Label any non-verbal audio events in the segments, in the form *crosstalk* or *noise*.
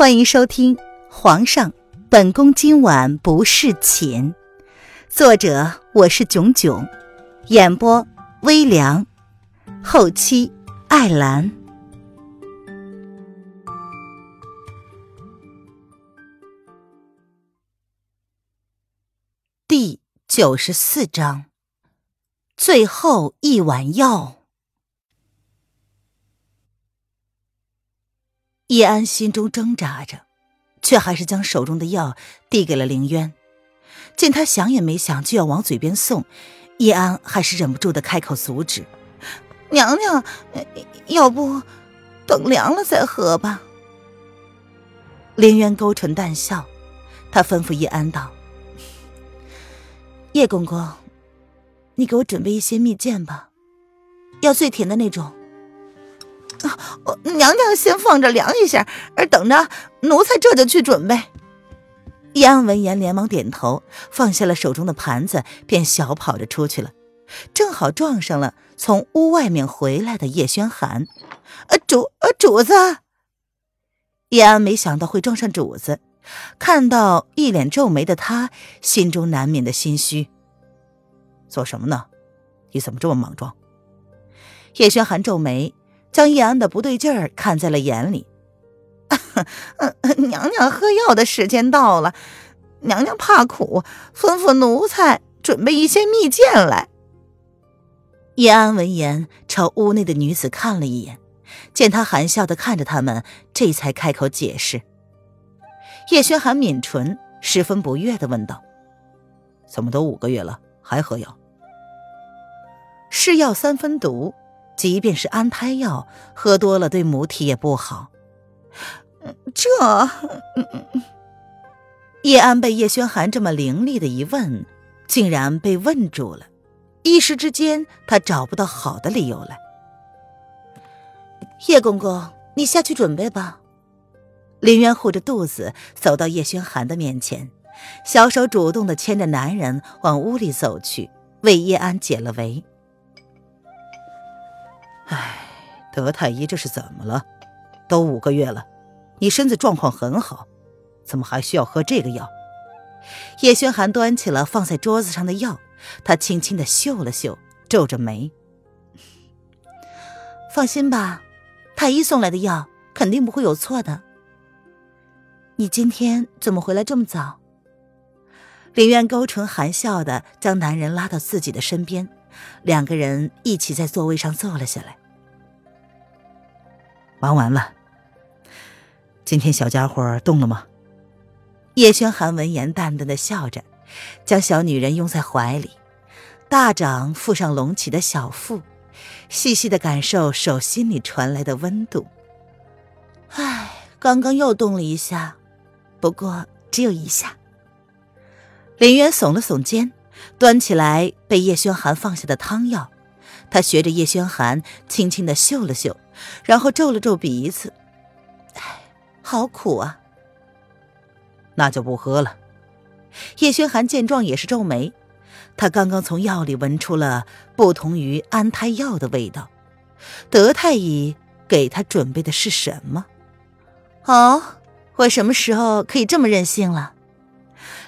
欢迎收听《皇上，本宫今晚不侍寝》，作者我是囧囧，演播微凉，后期艾兰。第九十四章，最后一碗药。叶安心中挣扎着，却还是将手中的药递给了凌渊。见他想也没想就要往嘴边送，叶安还是忍不住的开口阻止：“娘娘，要不等凉了再喝吧。”凌渊勾唇淡笑，他吩咐叶安道：“叶公公，你给我准备一些蜜饯吧，要最甜的那种。”娘娘先放着凉一下，而等着奴才这就去准备。叶安闻言连忙点头，放下了手中的盘子，便小跑着出去了。正好撞上了从屋外面回来的叶轩寒。呃，主呃主子。叶安没想到会撞上主子，看到一脸皱眉的他，心中难免的心虚。做什么呢？你怎么这么莽撞？叶轩寒皱眉。将叶安的不对劲儿看在了眼里，*laughs* 娘娘喝药的时间到了，娘娘怕苦，吩咐奴才准备一些蜜饯来。叶安闻言，朝屋内的女子看了一眼，见她含笑的看着他们，这才开口解释。叶轩寒抿唇，十分不悦的问道：“怎么都五个月了，还喝药？是药三分毒。”即便是安胎药，喝多了对母体也不好。这，叶安被叶轩寒这么凌厉的一问，竟然被问住了，一时之间他找不到好的理由来。叶公公，你下去准备吧。林渊护着肚子走到叶轩寒的面前，小手主动的牵着男人往屋里走去，为叶安解了围。唉，德太医这是怎么了？都五个月了，你身子状况很好，怎么还需要喝这个药？叶轩寒端起了放在桌子上的药，他轻轻的嗅了嗅，皱着眉：“放心吧，太医送来的药肯定不会有错的。”你今天怎么回来这么早？林渊勾唇含笑的将男人拉到自己的身边，两个人一起在座位上坐了下来。忙完了。今天小家伙动了吗？叶轩寒闻言淡淡的笑着，将小女人拥在怀里，大掌覆上隆起的小腹，细细的感受手心里传来的温度。唉，刚刚又动了一下，不过只有一下。林渊耸了耸肩，端起来被叶轩寒放下的汤药，他学着叶轩寒轻轻的嗅了嗅。然后皱了皱鼻子，唉，好苦啊！那就不喝了。叶轩寒见状也是皱眉，他刚刚从药里闻出了不同于安胎药的味道。德太医给他准备的是什么？哦，我什么时候可以这么任性了？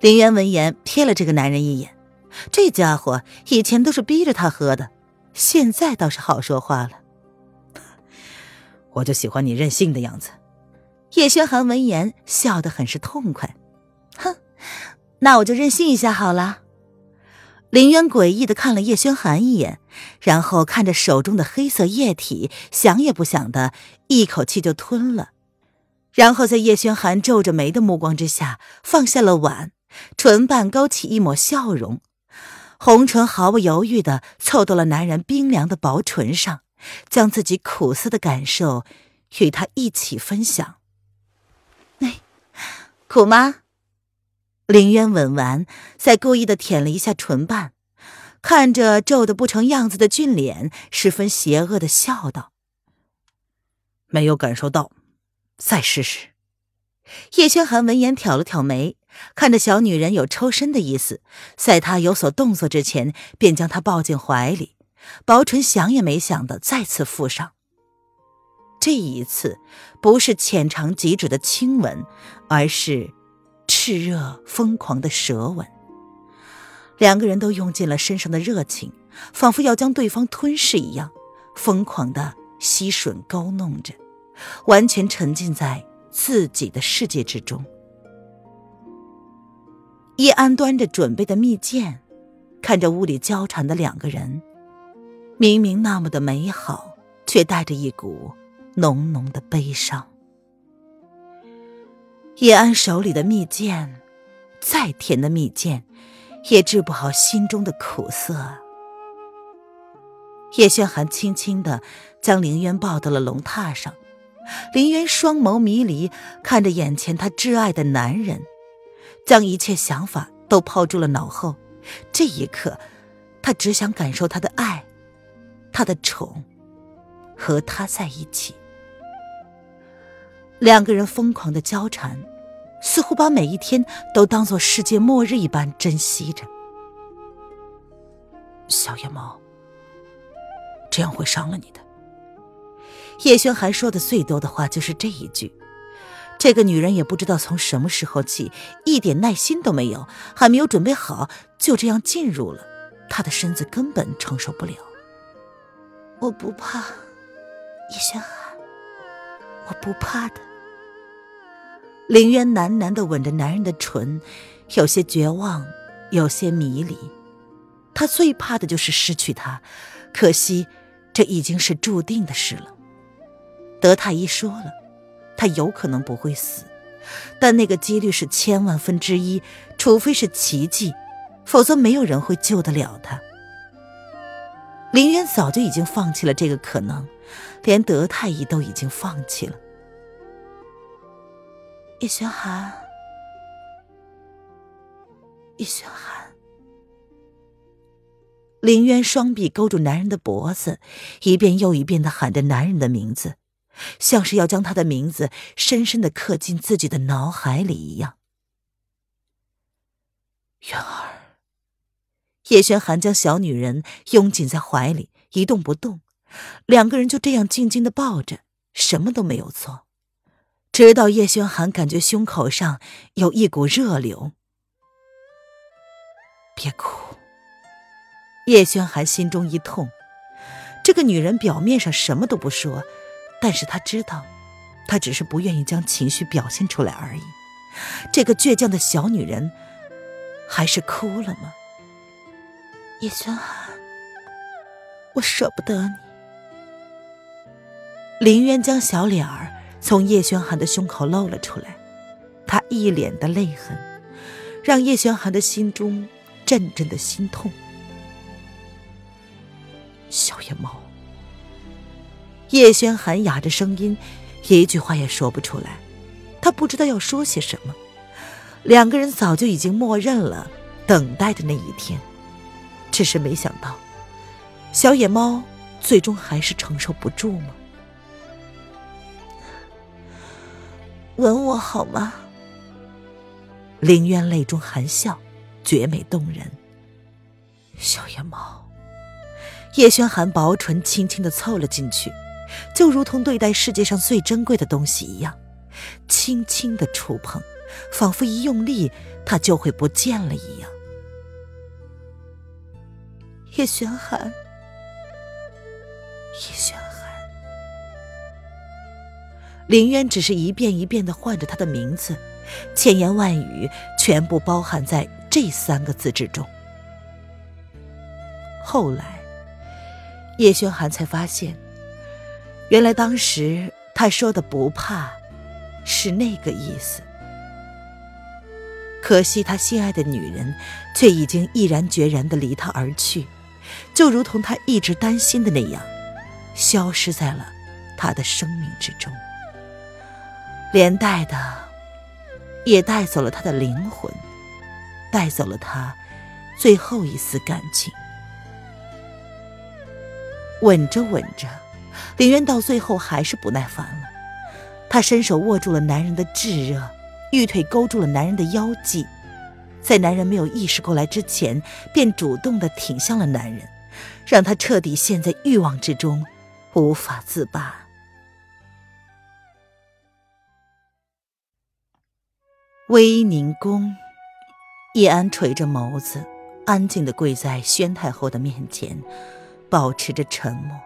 林渊闻言瞥了这个男人一眼，这家伙以前都是逼着他喝的，现在倒是好说话了。*laughs* 我就喜欢你任性的样子。叶轩寒闻言笑得很是痛快，哼，那我就任性一下好了。林渊诡异的看了叶轩寒一眼，然后看着手中的黑色液体，想也不想的一口气就吞了，然后在叶轩寒皱着眉的目光之下放下了碗，唇瓣勾起一抹笑容，红唇毫不犹豫的凑到了男人冰凉的薄唇上。将自己苦涩的感受与他一起分享。哎，苦吗？林渊吻完，再故意的舔了一下唇瓣，看着皱得不成样子的俊脸，十分邪恶的笑道：“没有感受到，再试试。”叶轩寒闻言挑了挑眉，看着小女人有抽身的意思，在她有所动作之前，便将她抱进怀里。薄唇想也没想的再次附上，这一次不是浅尝即止的亲吻，而是炽热疯狂的舌吻。两个人都用尽了身上的热情，仿佛要将对方吞噬一样，疯狂的吸吮勾弄着，完全沉浸在自己的世界之中。叶安端着准备的蜜饯，看着屋里交缠的两个人，明明那么的美好，却带着一股浓浓的悲伤。叶安手里的蜜饯，再甜的蜜饯。也治不好心中的苦涩。叶轩寒轻轻的将凌渊抱到了龙榻上，凌渊双眸迷离，看着眼前他挚爱的男人，将一切想法都抛诸了脑后。这一刻，他只想感受他的爱，他的宠，和他在一起。两个人疯狂的交缠。似乎把每一天都当做世界末日一般珍惜着。小野猫，这样会伤了你的。叶轩寒说的最多的话就是这一句。这个女人也不知道从什么时候起，一点耐心都没有，还没有准备好，就这样进入了。她的身子根本承受不了。我不怕，叶轩寒，我不怕的。林渊喃喃的吻着男人的唇，有些绝望，有些迷离。他最怕的就是失去他，可惜这已经是注定的事了。德太医说了，他有可能不会死，但那个几率是千万分之一，除非是奇迹，否则没有人会救得了他。林渊早就已经放弃了这个可能，连德太医都已经放弃了。叶玄寒，叶玄寒，林渊双臂勾住男人的脖子，一遍又一遍的喊着男人的名字，像是要将他的名字深深的刻进自己的脑海里一样。渊儿，叶轩寒将小女人拥紧在怀里，一动不动，两个人就这样静静的抱着，什么都没有做。直到叶轩寒感觉胸口上有一股热流，别哭。叶轩寒心中一痛，这个女人表面上什么都不说，但是他知道，他只是不愿意将情绪表现出来而已。这个倔强的小女人，还是哭了吗？叶轩寒，我舍不得你。林渊将小脸儿。从叶轩寒的胸口露了出来，他一脸的泪痕，让叶轩寒的心中阵阵的心痛。小野猫，叶轩寒哑着声音，一句话也说不出来，他不知道要说些什么。两个人早就已经默认了，等待的那一天，只是没想到，小野猫最终还是承受不住吗？吻我好吗？凌渊泪中含笑，绝美动人。小野猫，叶轩寒薄唇轻轻的凑了进去，就如同对待世界上最珍贵的东西一样，轻轻的触碰，仿佛一用力，它就会不见了一样。叶玄寒，叶玄寒。林渊只是一遍一遍的唤着他的名字，千言万语全部包含在这三个字之中。后来，叶轩寒才发现，原来当时他说的不怕，是那个意思。可惜他心爱的女人，却已经毅然决然的离他而去，就如同他一直担心的那样，消失在了他的生命之中。连带的，也带走了他的灵魂，带走了他最后一丝感情。吻着吻着，林渊到最后还是不耐烦了，他伸手握住了男人的炙热，玉腿勾住了男人的腰际，在男人没有意识过来之前，便主动的挺向了男人，让他彻底陷在欲望之中，无法自拔。威宁宫，叶安垂着眸子，安静的跪在宣太后的面前，保持着沉默。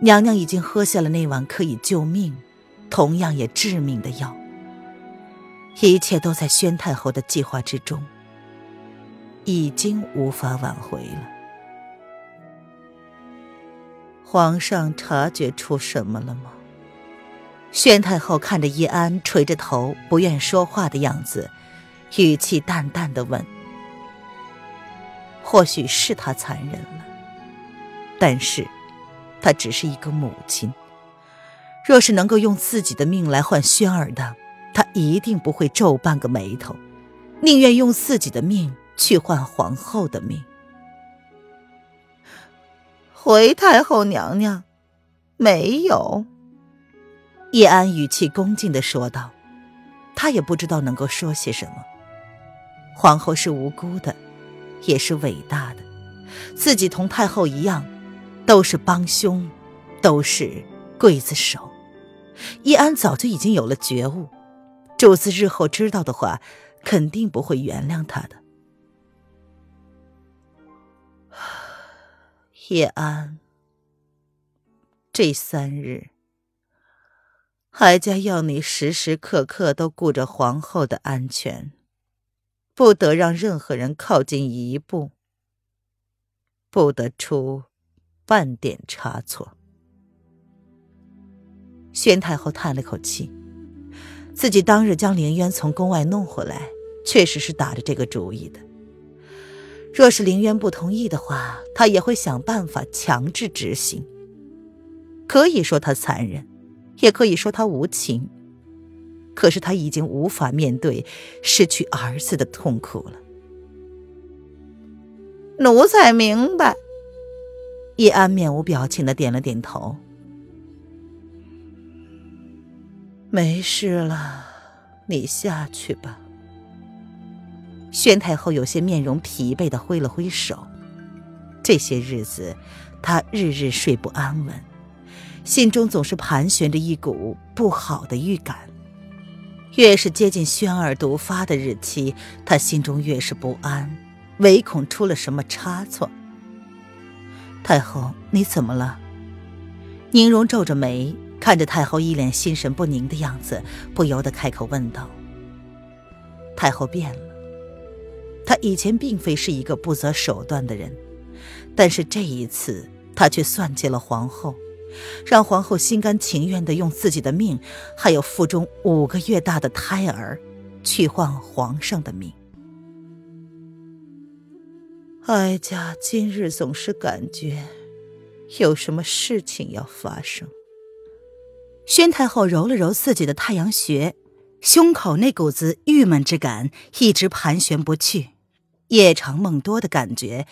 娘娘已经喝下了那碗可以救命，同样也致命的药。一切都在宣太后的计划之中，已经无法挽回了。皇上察觉出什么了吗？宣太后看着叶安垂着头不愿说话的样子，语气淡淡的问：“或许是他残忍了，但是，她只是一个母亲。若是能够用自己的命来换轩儿的。”她一定不会皱半个眉头，宁愿用自己的命去换皇后的命。回太后娘娘，没有。叶安语气恭敬的说道，他也不知道能够说些什么。皇后是无辜的，也是伟大的，自己同太后一样，都是帮凶，都是刽子手。叶安早就已经有了觉悟。主子日后知道的话，肯定不会原谅他的。*sighs* 叶安，这三日，哀家要你时时刻刻都顾着皇后的安全，不得让任何人靠近一步，不得出半点差错。宣太后叹了口气。自己当日将凌渊从宫外弄回来，确实是打着这个主意的。若是凌渊不同意的话，他也会想办法强制执行。可以说他残忍，也可以说他无情。可是他已经无法面对失去儿子的痛苦了。奴才明白。叶安面无表情的点了点头。没事了，你下去吧。宣太后有些面容疲惫的挥了挥手。这些日子，她日日睡不安稳，心中总是盘旋着一股不好的预感。越是接近宣儿毒发的日期，她心中越是不安，唯恐出了什么差错。太后，你怎么了？宁荣皱着眉。看着太后一脸心神不宁的样子，不由得开口问道：“太后变了。她以前并非是一个不择手段的人，但是这一次，她却算计了皇后，让皇后心甘情愿的用自己的命，还有腹中五个月大的胎儿，去换皇上的命。哀家今日总是感觉，有什么事情要发生。”宣太后揉了揉自己的太阳穴，胸口那股子郁闷之感一直盘旋不去，夜长梦多的感觉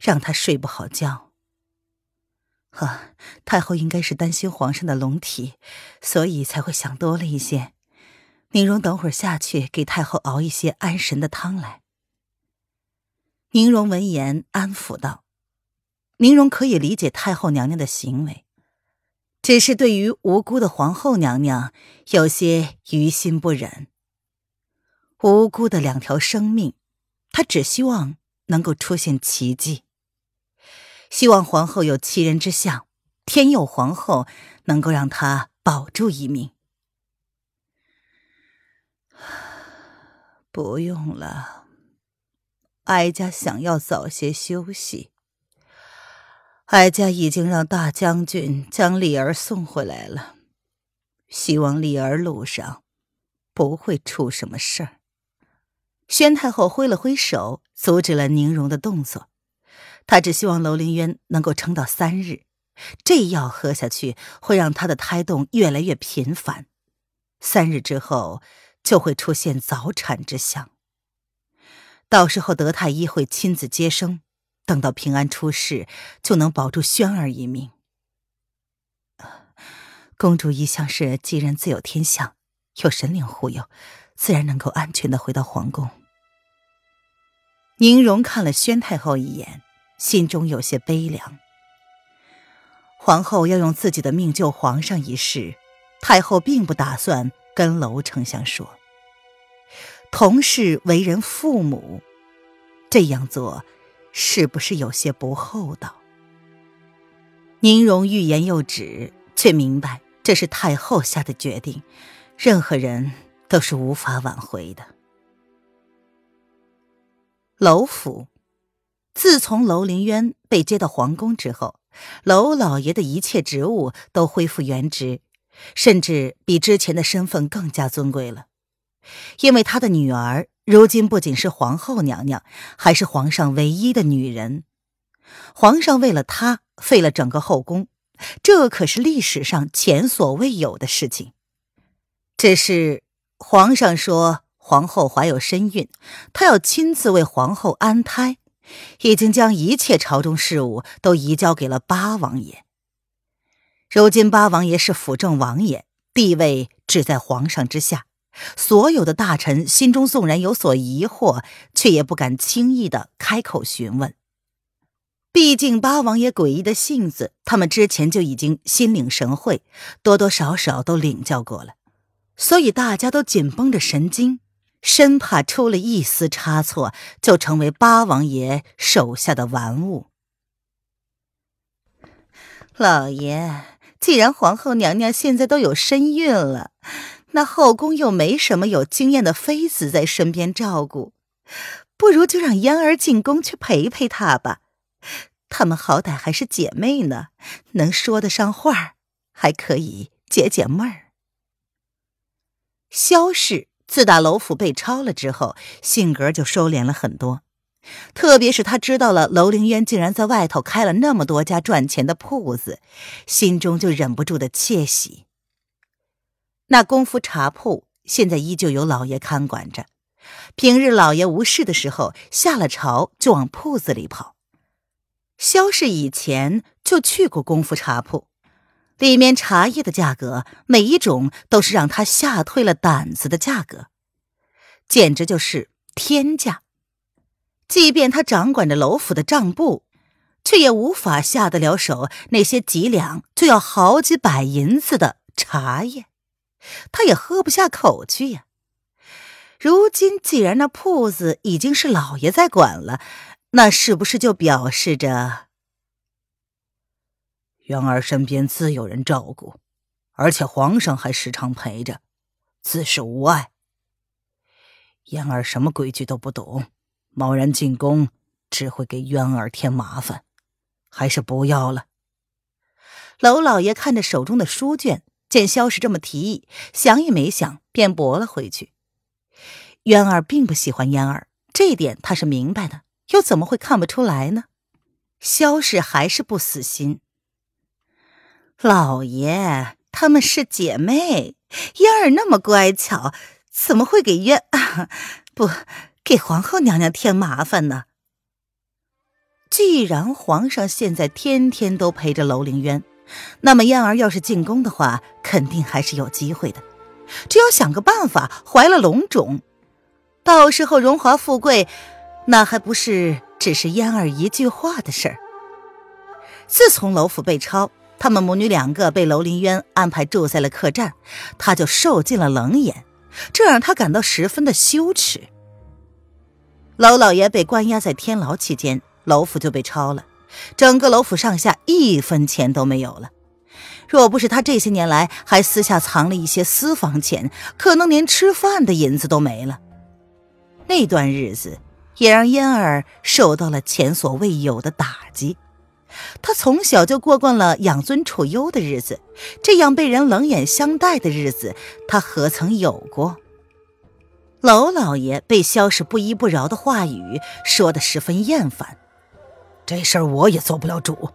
让她睡不好觉。呵，太后应该是担心皇上的龙体，所以才会想多了一些。宁荣等会儿下去给太后熬一些安神的汤来。宁荣闻言安抚道：“宁荣可以理解太后娘娘的行为。”只是对于无辜的皇后娘娘有些于心不忍。无辜的两条生命，她只希望能够出现奇迹，希望皇后有其人之相，天佑皇后能够让她保住一命。*sighs* 不用了，哀家想要早些休息。哀家已经让大将军将丽儿送回来了，希望丽儿路上不会出什么事儿。宣太后挥了挥手，阻止了宁荣的动作。她只希望楼凌渊能够撑到三日，这药喝下去会让他的胎动越来越频繁，三日之后就会出现早产之象。到时候德太医会亲自接生。等到平安出世，就能保住轩儿一命。公主一向是吉人自有天相，有神灵护佑，自然能够安全的回到皇宫。宁荣看了宣太后一眼，心中有些悲凉。皇后要用自己的命救皇上一事，太后并不打算跟娄丞相说。同是为人父母，这样做是不是有些不厚道？宁荣欲言又止，却明白这是太后下的决定，任何人都是无法挽回的。娄府，自从楼凌渊被接到皇宫之后，娄老爷的一切职务都恢复原职，甚至比之前的身份更加尊贵了。因为他的女儿如今不仅是皇后娘娘，还是皇上唯一的女人。皇上为了她废了整个后宫，这可是历史上前所未有的事情。只是皇上说皇后怀有身孕，他要亲自为皇后安胎，已经将一切朝中事务都移交给了八王爷。如今八王爷是辅政王爷，地位只在皇上之下。所有的大臣心中纵然有所疑惑，却也不敢轻易的开口询问。毕竟八王爷诡异的性子，他们之前就已经心领神会，多多少少都领教过了，所以大家都紧绷着神经，生怕出了一丝差错，就成为八王爷手下的玩物。老爷，既然皇后娘娘现在都有身孕了。那后宫又没什么有经验的妃子在身边照顾，不如就让嫣儿进宫去陪陪她吧。她们好歹还是姐妹呢，能说得上话，还可以解解闷儿。萧氏自打楼府被抄了之后，性格就收敛了很多，特别是他知道了楼凌渊竟然在外头开了那么多家赚钱的铺子，心中就忍不住的窃喜。那功夫茶铺现在依旧由老爷看管着，平日老爷无事的时候，下了朝就往铺子里跑。萧氏以前就去过功夫茶铺，里面茶叶的价格，每一种都是让他吓退了胆子的价格，简直就是天价。即便他掌管着楼府的账簿，却也无法下得了手那些几两就要好几百银子的茶叶。他也喝不下口去呀。如今既然那铺子已经是老爷在管了，那是不是就表示着元儿身边自有人照顾，而且皇上还时常陪着，自是无碍。嫣儿什么规矩都不懂，贸然进宫只会给渊儿添麻烦，还是不要了。娄老爷看着手中的书卷。见萧氏这么提议，想也没想，便驳了回去。渊儿并不喜欢嫣儿，这点他是明白的，又怎么会看不出来呢？萧氏还是不死心。老爷，她们是姐妹，嫣儿那么乖巧，怎么会给渊 *laughs* 不给皇后娘娘添麻烦呢？既然皇上现在天天都陪着楼凌渊。那么燕儿要是进宫的话，肯定还是有机会的。只要想个办法怀了龙种，到时候荣华富贵，那还不是只是燕儿一句话的事儿。自从楼府被抄，他们母女两个被楼林渊安排住在了客栈，他就受尽了冷眼，这让他感到十分的羞耻。楼老爷被关押在天牢期间，楼府就被抄了。整个楼府上下一分钱都没有了。若不是他这些年来还私下藏了一些私房钱，可能连吃饭的银子都没了。那段日子也让嫣儿受到了前所未有的打击。他从小就过惯了养尊处优的日子，这样被人冷眼相待的日子，他何曾有过？娄老爷被萧氏不依不饶的话语说得十分厌烦。这事儿我也做不了主，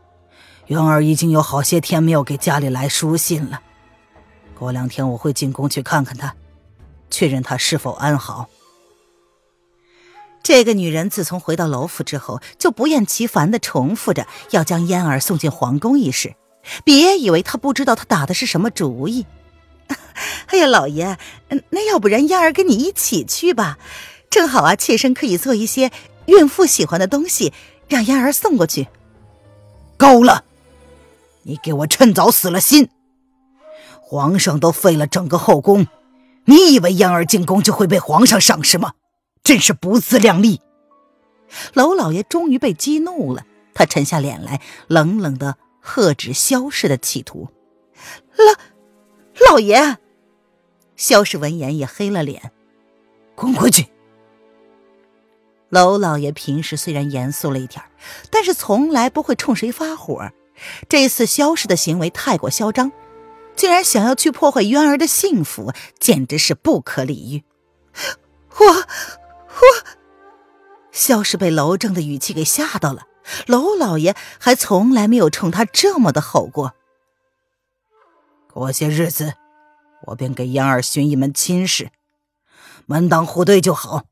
元儿已经有好些天没有给家里来书信了。过两天我会进宫去看看她，确认她是否安好。这个女人自从回到楼府之后，就不厌其烦地重复着要将嫣儿送进皇宫一事。别以为她不知道她打的是什么主意。*laughs* 哎呀，老爷，那要不然嫣儿跟你一起去吧，正好啊，妾身可以做一些孕妇喜欢的东西。让嫣儿送过去。够了！你给我趁早死了心！皇上都废了整个后宫，你以为嫣儿进宫就会被皇上赏识吗？真是不自量力！娄老爷终于被激怒了，他沉下脸来，冷冷的喝止萧氏的企图。老老爷，萧氏闻言也黑了脸，滚回去！娄老爷平时虽然严肃了一点但是从来不会冲谁发火。这次萧氏的行为太过嚣张，竟然想要去破坏渊儿的幸福，简直是不可理喻。我我，萧氏被娄正的语气给吓到了。娄老爷还从来没有冲他这么的吼过。过些日子，我便给嫣儿寻一门亲事，门当户对就好。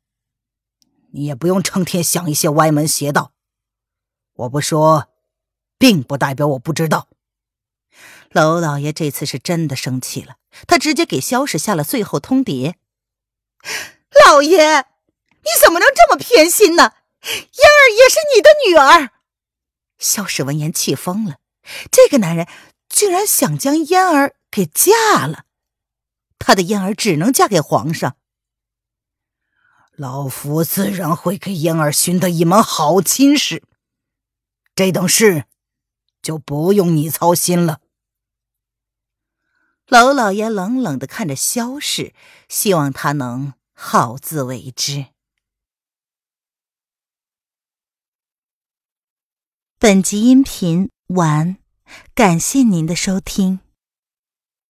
你也不用成天想一些歪门邪道。我不说，并不代表我不知道。娄老爷这次是真的生气了，他直接给萧氏下了最后通牒：“老爷，你怎么能这么偏心呢？嫣儿也是你的女儿。”萧氏闻言气疯了，这个男人居然想将嫣儿给嫁了，他的嫣儿只能嫁给皇上。老夫自然会给嫣儿寻得一门好亲事，这等事就不用你操心了。娄老爷冷冷的看着萧氏，希望他能好自为之。本集音频完，感谢您的收听。